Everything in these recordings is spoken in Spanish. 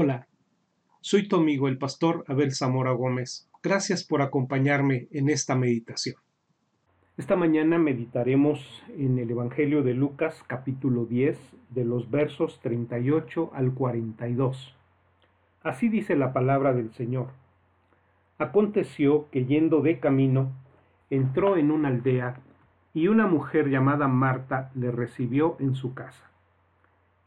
Hola, soy tu amigo el pastor Abel Zamora Gómez. Gracias por acompañarme en esta meditación. Esta mañana meditaremos en el Evangelio de Lucas capítulo 10 de los versos 38 al 42. Así dice la palabra del Señor. Aconteció que yendo de camino, entró en una aldea y una mujer llamada Marta le recibió en su casa.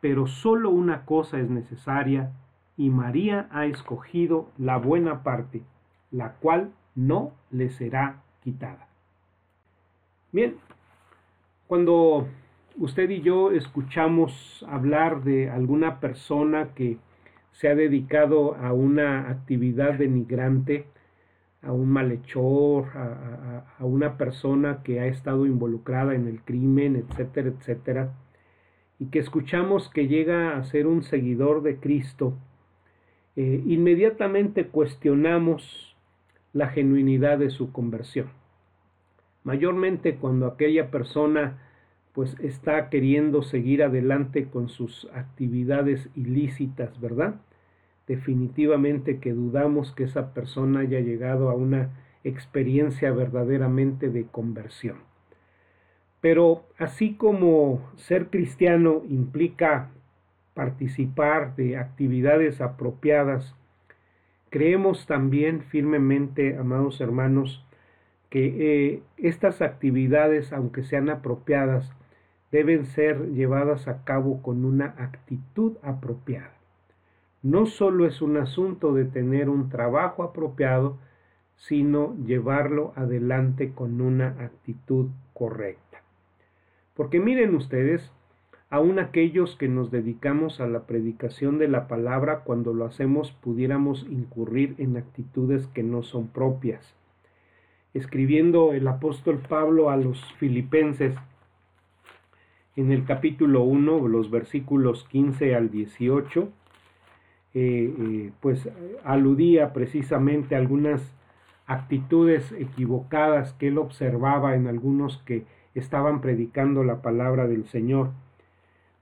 pero solo una cosa es necesaria, y María ha escogido la buena parte, la cual no le será quitada. Bien, cuando usted y yo escuchamos hablar de alguna persona que se ha dedicado a una actividad denigrante, a un malhechor, a, a, una persona que ha estado involucrada en el crimen, etcétera, etcétera, y que escuchamos que llega a ser un seguidor de Cristo, eh, inmediatamente cuestionamos la genuinidad de su conversión. Mayormente cuando aquella persona pues está queriendo seguir adelante con sus actividades ilícitas, ¿verdad? Definitivamente que dudamos que esa persona haya llegado a una experiencia verdaderamente de conversión. Pero así como ser cristiano implica participar de actividades apropiadas, creemos también firmemente, amados hermanos, que eh, estas actividades, aunque sean apropiadas, deben ser llevadas a cabo con una actitud apropiada. No solo es un asunto de tener un trabajo apropiado, sino llevarlo adelante con una actitud correcta. Porque miren ustedes, aun aquellos que nos dedicamos a la predicación de la palabra, cuando lo hacemos pudiéramos incurrir en actitudes que no son propias. Escribiendo el apóstol Pablo a los filipenses, en el capítulo 1, los versículos 15 al 18, eh, eh, pues aludía precisamente a algunas actitudes equivocadas que él observaba en algunos que estaban predicando la palabra del Señor.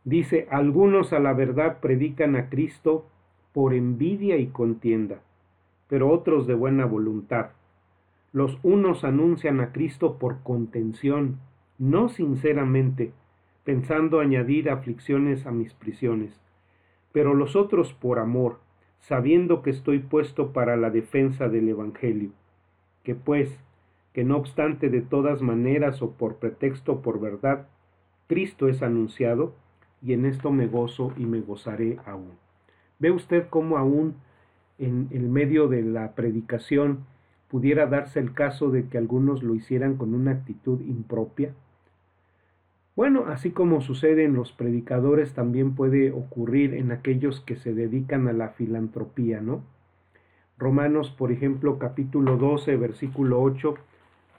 Dice, algunos a la verdad predican a Cristo por envidia y contienda, pero otros de buena voluntad. Los unos anuncian a Cristo por contención, no sinceramente, pensando añadir aflicciones a mis prisiones, pero los otros por amor, sabiendo que estoy puesto para la defensa del Evangelio. Que pues, que no obstante de todas maneras o por pretexto o por verdad, Cristo es anunciado, y en esto me gozo y me gozaré aún. ¿Ve usted cómo aún en el medio de la predicación pudiera darse el caso de que algunos lo hicieran con una actitud impropia? Bueno, así como sucede en los predicadores, también puede ocurrir en aquellos que se dedican a la filantropía, ¿no? Romanos, por ejemplo, capítulo 12, versículo 8,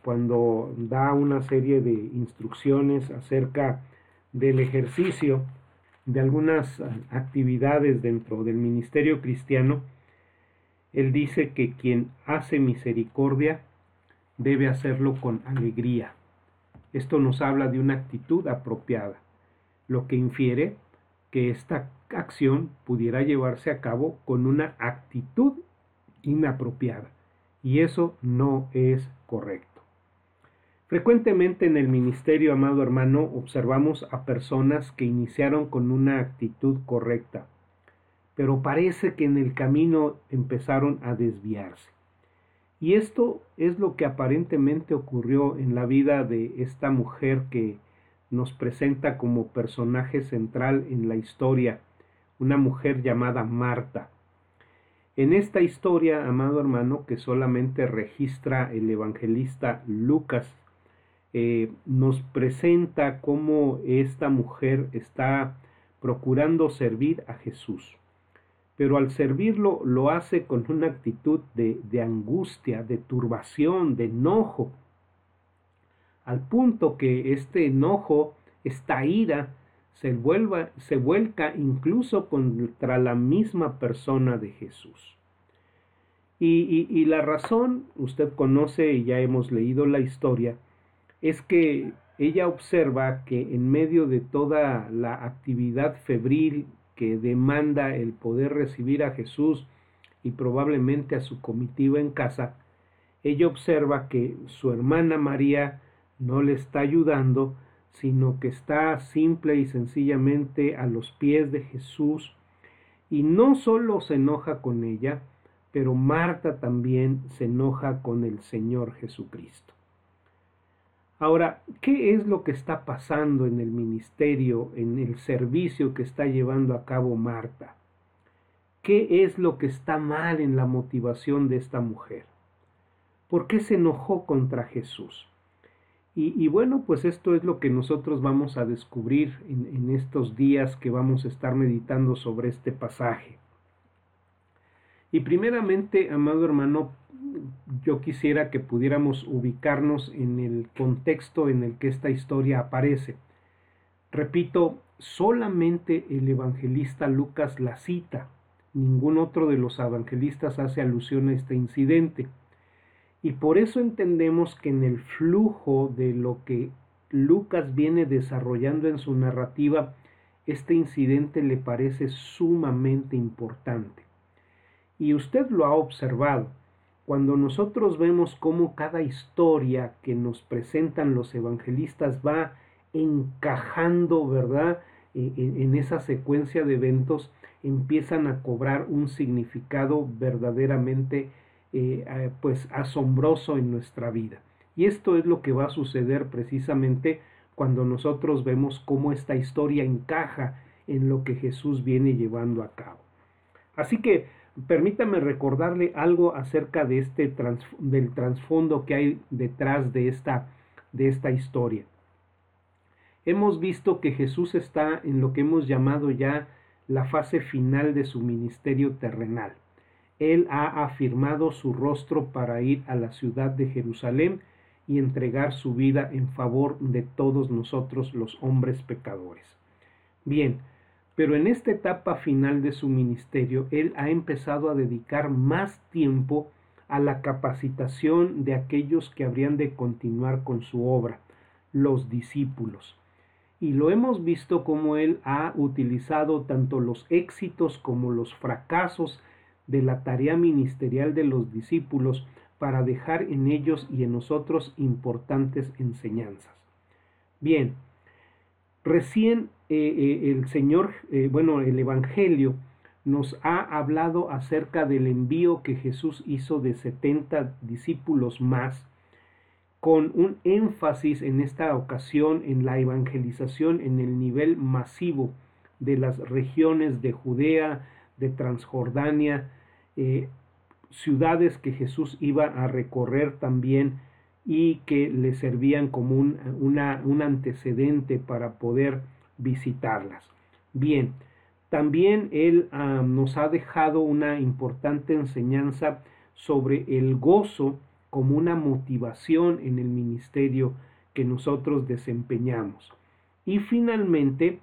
cuando da una serie de instrucciones acerca del ejercicio de algunas actividades dentro del ministerio cristiano, él dice que quien hace misericordia debe hacerlo con alegría. Esto nos habla de una actitud apropiada, lo que infiere que esta acción pudiera llevarse a cabo con una actitud inapropiada, y eso no es correcto. Frecuentemente en el ministerio, amado hermano, observamos a personas que iniciaron con una actitud correcta, pero parece que en el camino empezaron a desviarse. Y esto es lo que aparentemente ocurrió en la vida de esta mujer que nos presenta como personaje central en la historia, una mujer llamada Marta. En esta historia, amado hermano, que solamente registra el evangelista Lucas eh, nos presenta cómo esta mujer está procurando servir a Jesús. pero al servirlo lo hace con una actitud de, angustia, de turbación, de enojo, al punto que este enojo, esta ira, se, vuelva, se vuelca incluso contra la misma persona de Jesús. Y, y, la razón, usted conoce y ya hemos leído la historia, es que ella observa que en medio de toda la actividad febril que demanda el poder recibir a Jesús y probablemente a su comitiva en casa, ella observa que su hermana María no le está ayudando, sino que está simple y sencillamente a los pies de Jesús y no solo se enoja con ella, pero Marta también se enoja con el Señor Jesucristo. Ahora, ¿qué es lo que está pasando en el ministerio, en el servicio que está llevando a cabo Marta? ¿Qué es lo que está mal en la motivación de esta mujer? ¿Por qué se enojó contra Jesús? Y, bueno, pues esto es lo que nosotros vamos a descubrir en, estos días que vamos a estar meditando sobre este pasaje. Y primeramente, amado hermano, yo quisiera que pudiéramos ubicarnos en el contexto en el que esta historia aparece. Repito, solamente el evangelista Lucas la cita, ningún otro de los evangelistas hace alusión a este incidente. Y por eso entendemos que en el flujo de lo que Lucas viene desarrollando en su narrativa, este incidente le parece sumamente importante. Y usted lo ha observado. Cuando nosotros vemos cómo cada historia que nos presentan los evangelistas va encajando, ¿verdad? E, e, en esa secuencia de eventos, empiezan a cobrar un significado verdaderamente eh, pues asombroso en nuestra vida. Y esto es lo que va a suceder precisamente cuando nosotros vemos cómo esta historia encaja en lo que Jesús viene llevando a cabo. Así que permítame recordarle algo acerca de este del trasfondo que hay detrás de esta, de esta historia. Hemos visto que Jesús está en lo que hemos llamado ya la fase final de su ministerio terrenal. Él ha afirmado su rostro para ir a la ciudad de Jerusalén y entregar su vida en favor de todos nosotros los hombres pecadores. Bien, pero en esta etapa final de su ministerio, Él ha empezado a dedicar más tiempo a la capacitación de aquellos que habrían de continuar con su obra, los discípulos. Y lo hemos visto como Él ha utilizado tanto los éxitos como los fracasos de la tarea ministerial de los discípulos para dejar en ellos y en nosotros importantes enseñanzas. Bien, recién eh, eh, el Señor, eh, bueno, el Evangelio nos ha hablado acerca del envío que Jesús hizo de 70 discípulos más, con un énfasis en esta ocasión en la evangelización en el nivel masivo de las regiones de Judea, de Transjordania, ciudades que Jesús iba a recorrer también y que le servían como un, un antecedente para poder visitarlas. Bien, también Él nos ha dejado una importante enseñanza sobre el gozo como una motivación en el ministerio que nosotros desempeñamos. Y finalmente,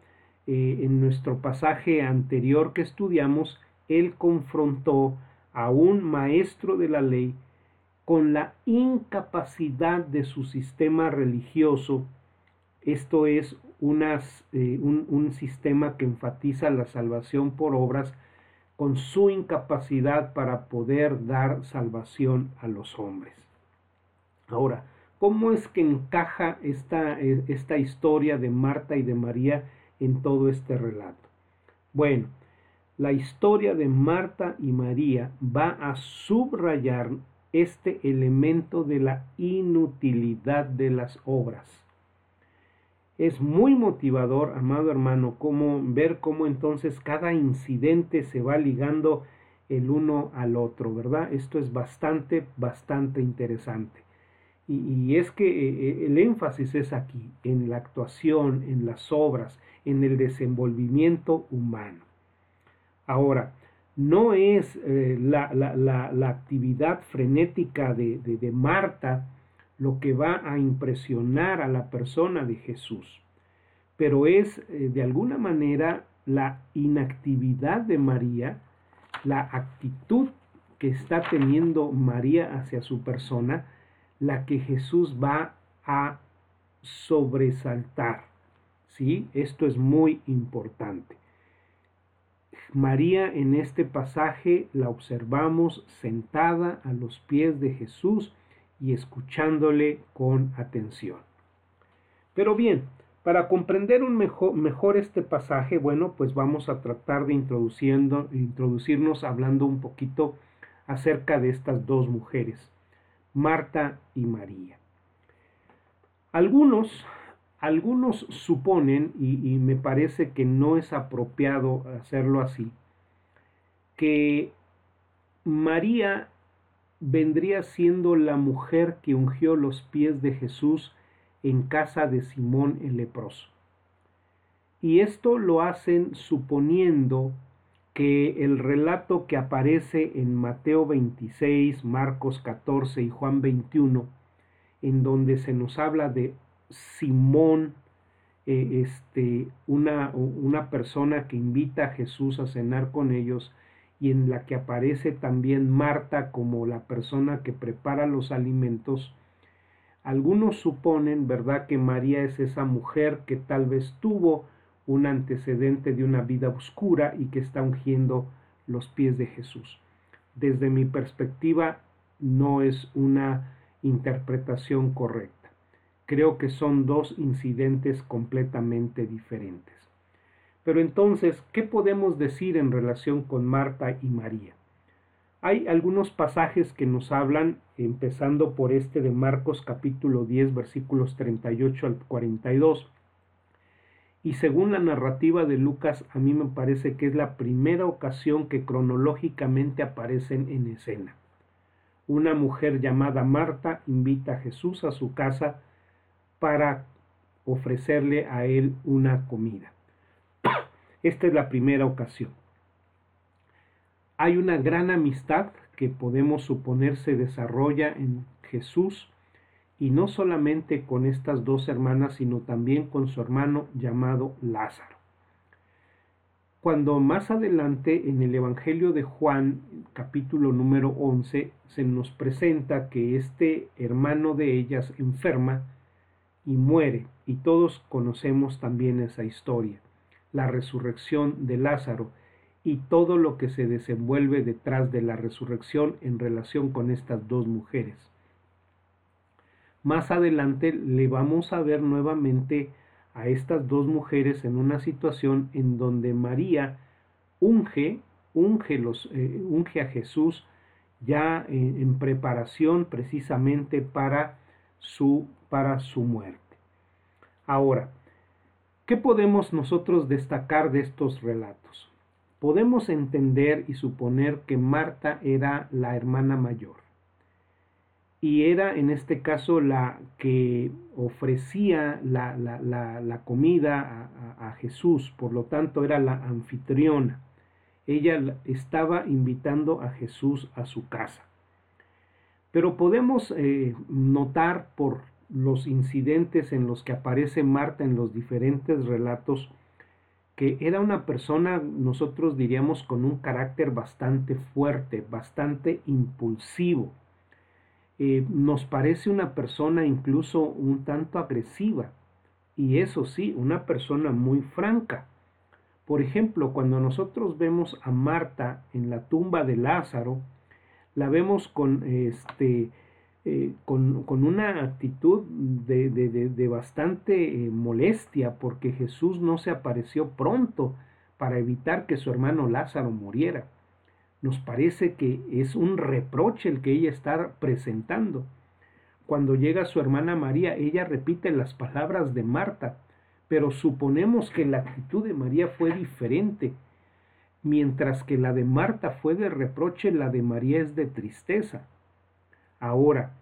eh, en nuestro pasaje anterior que estudiamos, Él confrontó a un maestro de la ley con la incapacidad de su sistema religioso, esto es eh, un, un sistema que enfatiza la salvación por obras, con su incapacidad para poder dar salvación a los hombres. Ahora, ¿cómo es que encaja esta, eh, esta historia de Marta y de María en todo este relato? Bueno, la historia de Marta y María va a subrayar este elemento de la inutilidad de las obras. Es muy motivador, amado hermano, como ver cómo entonces cada incidente se va ligando el uno al otro, ¿verdad? Esto es bastante, bastante interesante. Y, es que eh, eh, el énfasis es aquí, en la actuación, en las obras, en el desenvolvimiento humano. Ahora, no es eh, la, actividad frenética de, de Marta lo que va a impresionar a la persona de Jesús, pero es eh, de alguna manera la inactividad de María, la actitud que está teniendo María hacia su persona, la que Jesús va a sobresaltar. ¿Sí? Esto es muy importante. María en este pasaje la observamos sentada a los pies de Jesús y escuchándole con atención. Pero bien, para comprender un mejor, este pasaje, bueno, pues vamos a tratar de introduciendo, introducirnos hablando un poquito acerca de estas dos mujeres, Marta y María. Algunos, algunos suponen, y, me parece que no es apropiado hacerlo así, que María vendría siendo la mujer que ungió los pies de Jesús en casa de Simón el leproso. Y esto lo hacen suponiendo que el relato que aparece en Mateo 26, Marcos 14 y Juan 21, en donde se nos habla de Simón, eh, este, una, una persona que invita a Jesús a cenar con ellos, y en la que aparece también Marta como la persona que prepara los alimentos, algunos suponen, ¿verdad?, que María es esa mujer que tal vez tuvo un antecedente de una vida oscura y que está ungiendo los pies de Jesús. Desde mi perspectiva, no es una interpretación correcta. Creo que son dos incidentes completamente diferentes. Pero entonces, ¿qué podemos decir en relación con Marta y María? Hay algunos pasajes que nos hablan, empezando por este de Marcos capítulo 10 versículos 38 al 42. Y según la narrativa de Lucas, a mí me parece que es la primera ocasión que cronológicamente aparecen en escena. Una mujer llamada Marta invita a Jesús a su casa para ofrecerle a él una comida. Esta es la primera ocasión hay una gran amistad que podemos suponer se desarrolla en Jesús y no solamente con estas dos hermanas, sino también con su hermano llamado Lázaro. Cuando más adelante en el Evangelio de Juan, capítulo número 11, se nos presenta que este hermano de ellas enferma y muere, y todos conocemos también esa historia, la resurrección de Lázaro, y todo lo que se desenvuelve detrás de la resurrección en relación con estas dos mujeres. Más adelante le vamos a ver nuevamente a estas dos mujeres en una situación en donde María unge, unge, los, eh, unge a Jesús ya en, en preparación precisamente para su, para su muerte. Ahora, ¿qué podemos nosotros destacar de estos relatos? podemos entender y suponer que Marta era la hermana mayor y era en este caso la que ofrecía la, comida a, Jesús, por lo tanto era la anfitriona. Ella estaba invitando a Jesús a su casa. Pero podemos eh, notar por los incidentes en los que aparece Marta en los diferentes relatos, que era una persona, nosotros diríamos, con un carácter bastante fuerte, bastante impulsivo. Eh, nos parece una persona incluso un tanto agresiva y eso sí, una persona muy franca. Por ejemplo, cuando nosotros vemos a Marta en la tumba de Lázaro, la vemos con este eh, con, una actitud de, bastante eh, molestia porque Jesús no se apareció pronto para evitar que su hermano Lázaro muriera. Nos parece que es un reproche el que ella está presentando. Cuando llega su hermana María, ella repite las palabras de Marta, pero suponemos que la actitud de María fue diferente. Mientras que la de Marta fue de reproche, la de María es de tristeza. Ahora,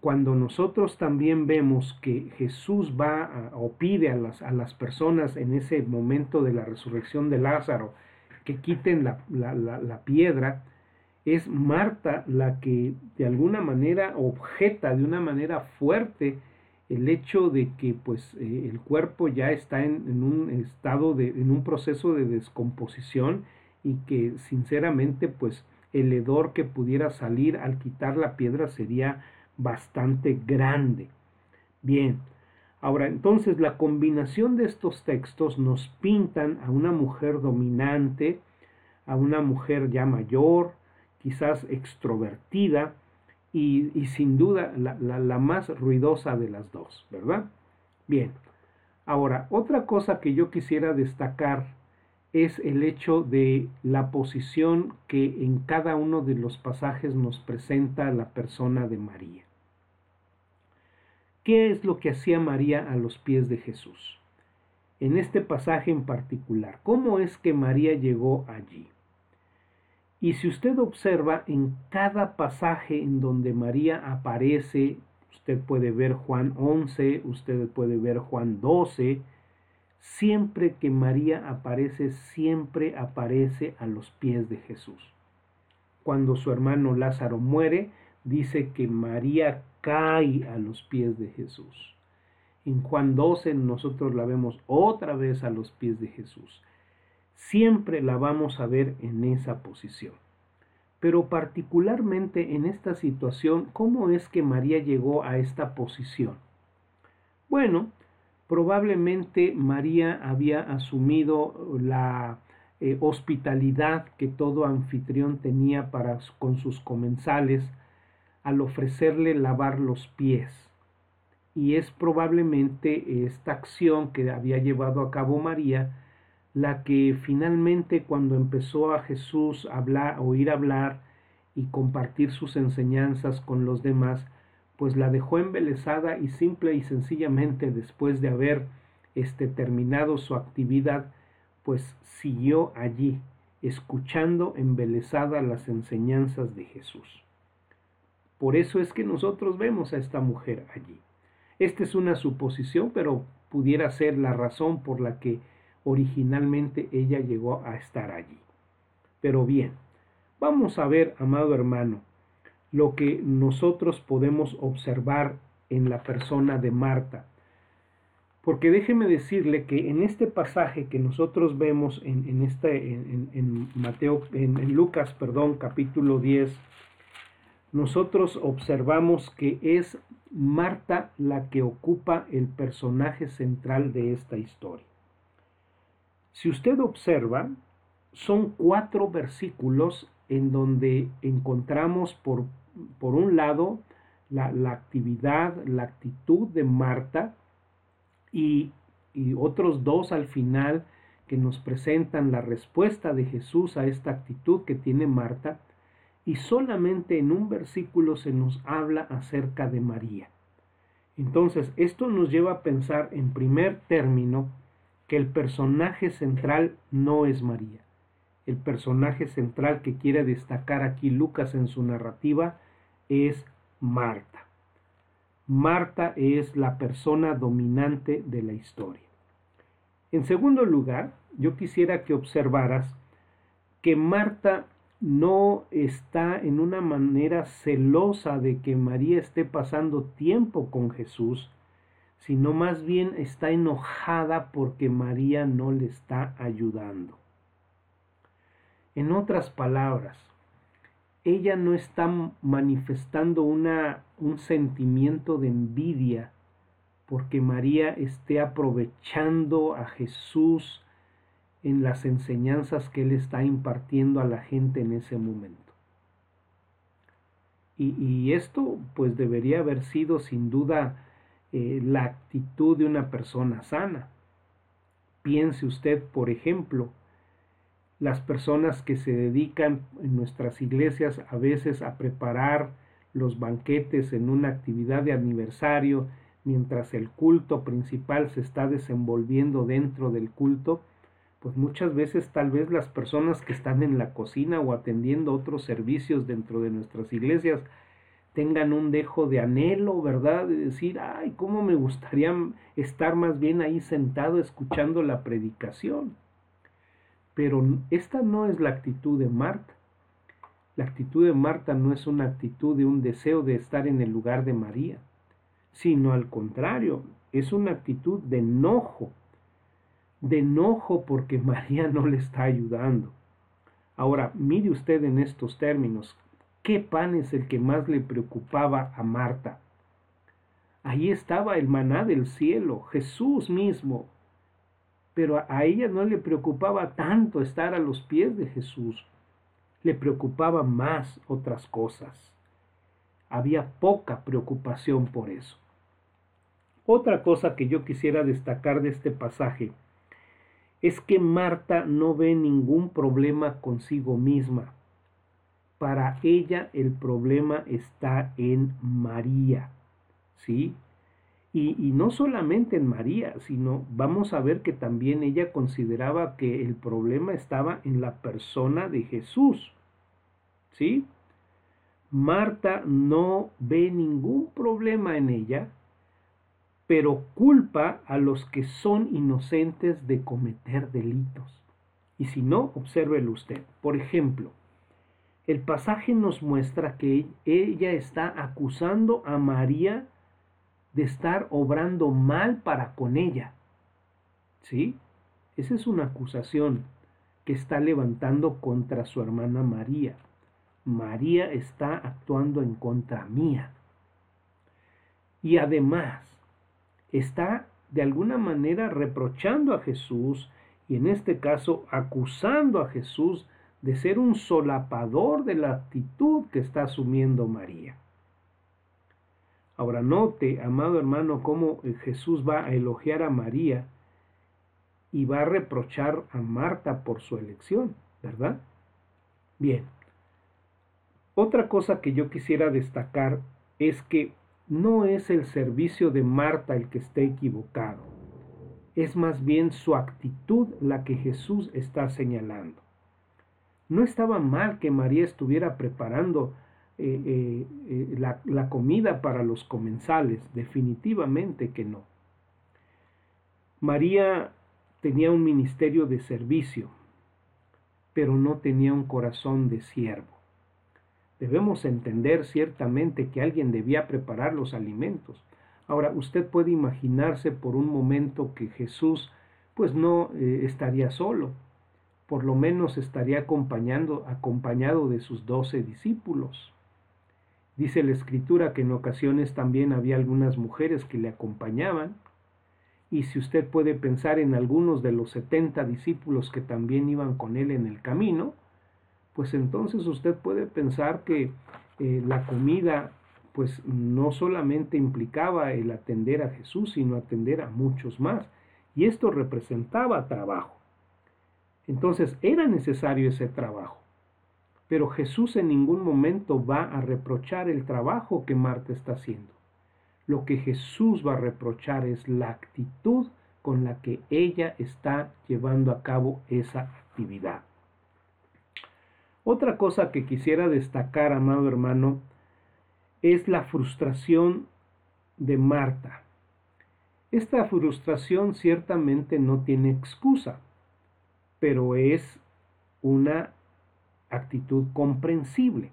cuando nosotros también vemos que Jesús va o pide a las, a las personas en ese momento de la resurrección de Lázaro que quiten la, la piedra, es Marta la que de alguna manera objeta de una manera fuerte el hecho de que pues eh, el cuerpo ya está en, un estado de en un proceso de descomposición y que sinceramente pues el hedor que pudiera salir al quitar la piedra sería bastante grande. Bien, ahora entonces la combinación de estos textos nos pintan a una mujer dominante, a una mujer ya mayor, quizás extrovertida y, sin duda la, la más ruidosa de las dos, ¿verdad? Bien, ahora otra cosa que yo quisiera destacar es el hecho de la posición que en cada uno de los pasajes nos presenta la persona de María. ¿Qué es lo que hacía María a los pies de Jesús? En este pasaje en particular, ¿cómo es que María llegó allí? Y si usted observa en cada pasaje en donde María aparece, usted puede ver Juan 11, usted puede ver Juan 12, siempre que María aparece, siempre aparece a los pies de Jesús. Cuando su hermano Lázaro muere, dice que María cae a los pies de Jesús. En Juan 12 nosotros la vemos otra vez a los pies de Jesús siempre la vamos a ver en esa posición. Pero particularmente en esta situación, ¿cómo es que María llegó a esta posición? Bueno, probablemente María había asumido la eh, hospitalidad que todo anfitrión tenía con sus comensales al ofrecerle lavar los pies. Y es probablemente esta acción que había llevado a cabo María la que finalmente cuando empezó a Jesús a hablar, oír hablar y compartir sus enseñanzas con los demás, pues la dejó embelesada y simple y sencillamente después de haber este, terminado su actividad, pues siguió allí, escuchando embelesada las enseñanzas de Jesús. Por eso es que nosotros vemos a esta mujer allí. Esta es una suposición, pero pudiera ser la razón por la que originalmente ella llegó a estar allí. Pero bien, vamos a ver, amado hermano, lo que nosotros podemos observar en la persona de Marta. Porque déjeme decirle que en este pasaje que nosotros vemos en, este, en, Mateo, en, Lucas, perdón, capítulo 10, nosotros observamos que es Marta la que ocupa el personaje central de esta historia. Si usted observa, son cuatro versículos en donde encontramos por, por un lado la, actividad, la actitud de Marta y, otros dos al final que nos presentan la respuesta de Jesús a esta actitud que tiene Marta y solamente en un versículo se nos habla acerca de María. Entonces, esto nos lleva a pensar en primer término que el personaje central no es María. El personaje central que quiere destacar aquí Lucas en su narrativa es Marta. Marta es la persona dominante de la historia. En segundo lugar, yo quisiera que observaras que Marta no está en una manera celosa de que María esté pasando tiempo con Jesús, sino más bien está enojada porque María no le está ayudando. En otras palabras, ella no está manifestando una, un sentimiento de envidia porque María esté aprovechando a Jesús en las enseñanzas que él está impartiendo a la gente en ese momento. Y, esto pues debería haber sido sin duda eh, la actitud de una persona sana. Piense usted, por ejemplo, las personas que se dedican en nuestras iglesias a veces a preparar los banquetes en una actividad de aniversario, mientras el culto principal se está desenvolviendo dentro del culto, pues muchas veces tal vez las personas que están en la cocina o atendiendo otros servicios dentro de nuestras iglesias tengan un dejo de anhelo, ¿verdad? De decir, ay, cómo me gustaría estar más bien ahí sentado escuchando la predicación. Pero esta no es la actitud de Marta. La actitud de Marta no es una actitud de un deseo de estar en el lugar de María, sino al contrario, es una actitud de enojo, de enojo porque María no le está ayudando. Ahora, mire usted en estos términos, ¿qué pan es el que más le preocupaba a Marta? Ahí estaba el maná del cielo, Jesús mismo. Pero a ella no le preocupaba tanto estar a los pies de Jesús, le preocupaba más otras cosas. Había poca preocupación por eso. Otra cosa que yo quisiera destacar de este pasaje es que Marta no ve ningún problema consigo misma. Para ella el problema está en María. ¿Sí? Y, no solamente en María, sino vamos a ver que también ella consideraba que el problema estaba en la persona de Jesús. ¿Sí? Marta no ve ningún problema en ella, pero culpa a los que son inocentes de cometer delitos. Y si no, obsérvelo usted. Por ejemplo, el pasaje nos muestra que ella está acusando a María de estar obrando mal para con ella. ¿Sí? Esa es una acusación que está levantando contra su hermana María. María está actuando en contra mía. Y además, está de alguna manera reprochando a Jesús y en este caso acusando a Jesús de ser un solapador de la actitud que está asumiendo María. Ahora note, amado hermano, cómo Jesús va a elogiar a María y va a reprochar a Marta por su elección, ¿verdad? Bien. Otra cosa que yo quisiera destacar es que no es el servicio de Marta el que esté equivocado, es más bien su actitud la que Jesús está señalando. No estaba mal que María estuviera preparando eh, eh, la, la comida para los comensales, definitivamente que no. María tenía un ministerio de servicio, pero no tenía un corazón de siervo. Debemos entender ciertamente que alguien debía preparar los alimentos. Ahora, usted puede imaginarse por un momento que Jesús pues no eh, estaría solo, por lo menos estaría acompañando, acompañado de sus doce discípulos. Dice la escritura que en ocasiones también había algunas mujeres que le acompañaban, y si usted puede pensar en algunos de los setenta discípulos que también iban con él en el camino, pues entonces usted puede pensar que eh, la comida pues no solamente implicaba el atender a Jesús, sino atender a muchos más. Y esto representaba trabajo. Entonces era necesario ese trabajo. Pero Jesús en ningún momento va a reprochar el trabajo que Marta está haciendo. Lo que Jesús va a reprochar es la actitud con la que ella está llevando a cabo esa actividad. Otra cosa que quisiera destacar, amado hermano, es la frustración de Marta. Esta frustración ciertamente no tiene excusa, pero es una actitud comprensible.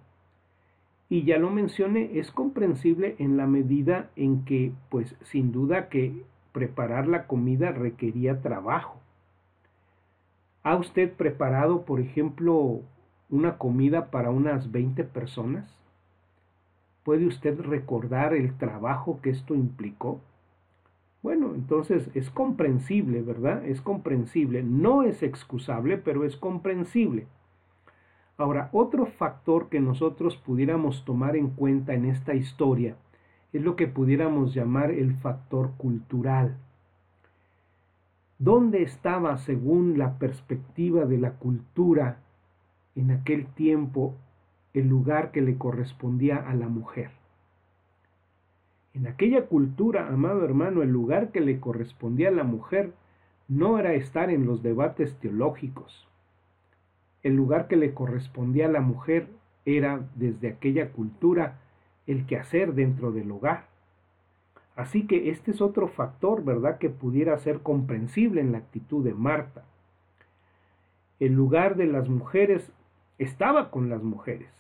Y ya lo mencioné, es comprensible en la medida en que, pues sin duda que preparar la comida requería trabajo. ¿Ha usted preparado, por ejemplo, una comida para unas 20 personas? ¿Puede usted recordar el trabajo que esto implicó? Bueno, entonces es comprensible, ¿verdad? Es comprensible. No es excusable, pero es comprensible. Ahora, otro factor que nosotros pudiéramos tomar en cuenta en esta historia es lo que pudiéramos llamar el factor cultural. ¿Dónde estaba, según la perspectiva de la cultura, en aquel tiempo el lugar que le correspondía a la mujer. En aquella cultura, amado hermano, el lugar que le correspondía a la mujer no era estar en los debates teológicos. El lugar que le correspondía a la mujer era, desde aquella cultura, el quehacer dentro del hogar. Así que este es otro factor, ¿verdad?, que pudiera ser comprensible en la actitud de Marta. El lugar de las mujeres estaba con las mujeres,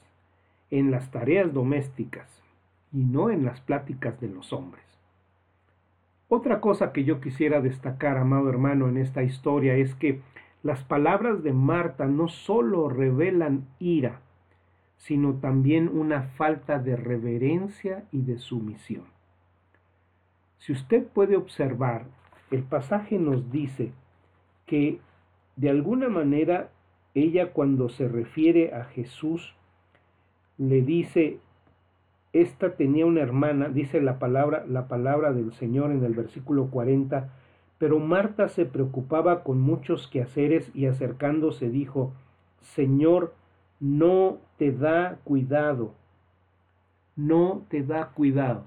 en las tareas domésticas y no en las pláticas de los hombres. Otra cosa que yo quisiera destacar, amado hermano, en esta historia es que las palabras de Marta no solo revelan ira, sino también una falta de reverencia y de sumisión. Si usted puede observar, el pasaje nos dice que de alguna manera ella cuando se refiere a Jesús le dice esta tenía una hermana, dice la palabra, la palabra del Señor en el versículo 40, pero Marta se preocupaba con muchos quehaceres y acercándose dijo, Señor, no te da cuidado, no te da cuidado.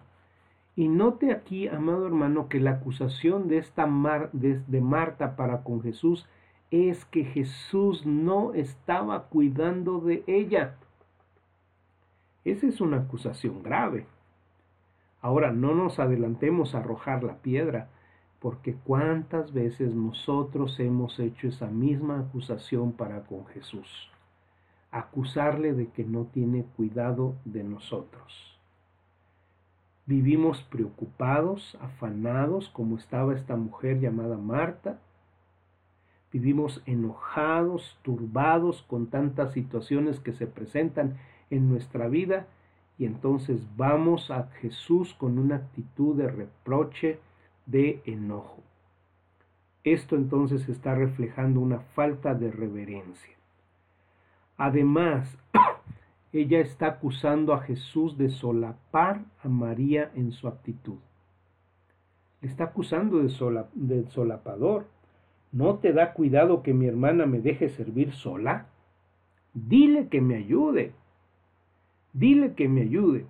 Y note aquí, amado hermano, que la acusación de esta de Marta para con Jesús es que Jesús no estaba cuidando de ella. Esa es una acusación grave. Ahora no nos adelantemos a arrojar la piedra, porque cuántas veces nosotros hemos hecho esa misma acusación para con Jesús. Acusarle de que no tiene cuidado de nosotros. Vivimos preocupados, afanados, como estaba esta mujer llamada Marta. Vivimos enojados, turbados con tantas situaciones que se presentan en nuestra vida y entonces vamos a Jesús con una actitud de reproche, de enojo. Esto entonces está reflejando una falta de reverencia. Además, ella está acusando a Jesús de solapar a María en su actitud. Le está acusando de, de solapador. ¿No te da cuidado que mi hermana me deje servir sola? Dile que me ayude. Dile que me ayude.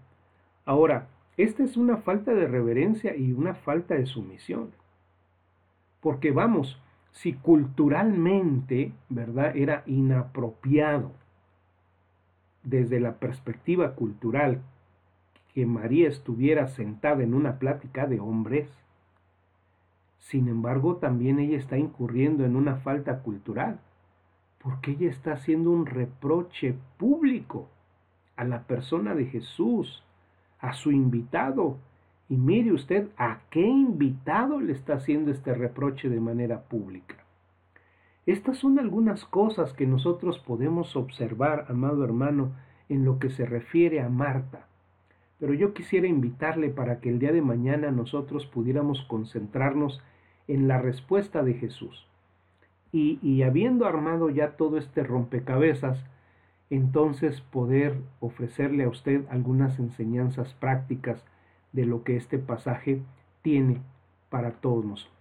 Ahora, esta es una falta de reverencia y una falta de sumisión. Porque vamos, si culturalmente, ¿verdad? Era inapropiado desde la perspectiva cultural que María estuviera sentada en una plática de hombres, sin embargo también ella está incurriendo en una falta cultural, porque ella está haciendo un reproche público a la persona de Jesús, a su invitado. Y mire usted a qué invitado le está haciendo este reproche de manera pública. Estas son algunas cosas que nosotros podemos observar, amado hermano, en lo que se refiere a Marta. Pero yo quisiera invitarle para que el día de mañana nosotros pudiéramos concentrarnos en la respuesta de Jesús. Y, y habiendo armado ya todo este rompecabezas, entonces poder ofrecerle a usted algunas enseñanzas prácticas de lo que este pasaje tiene para todos nosotros.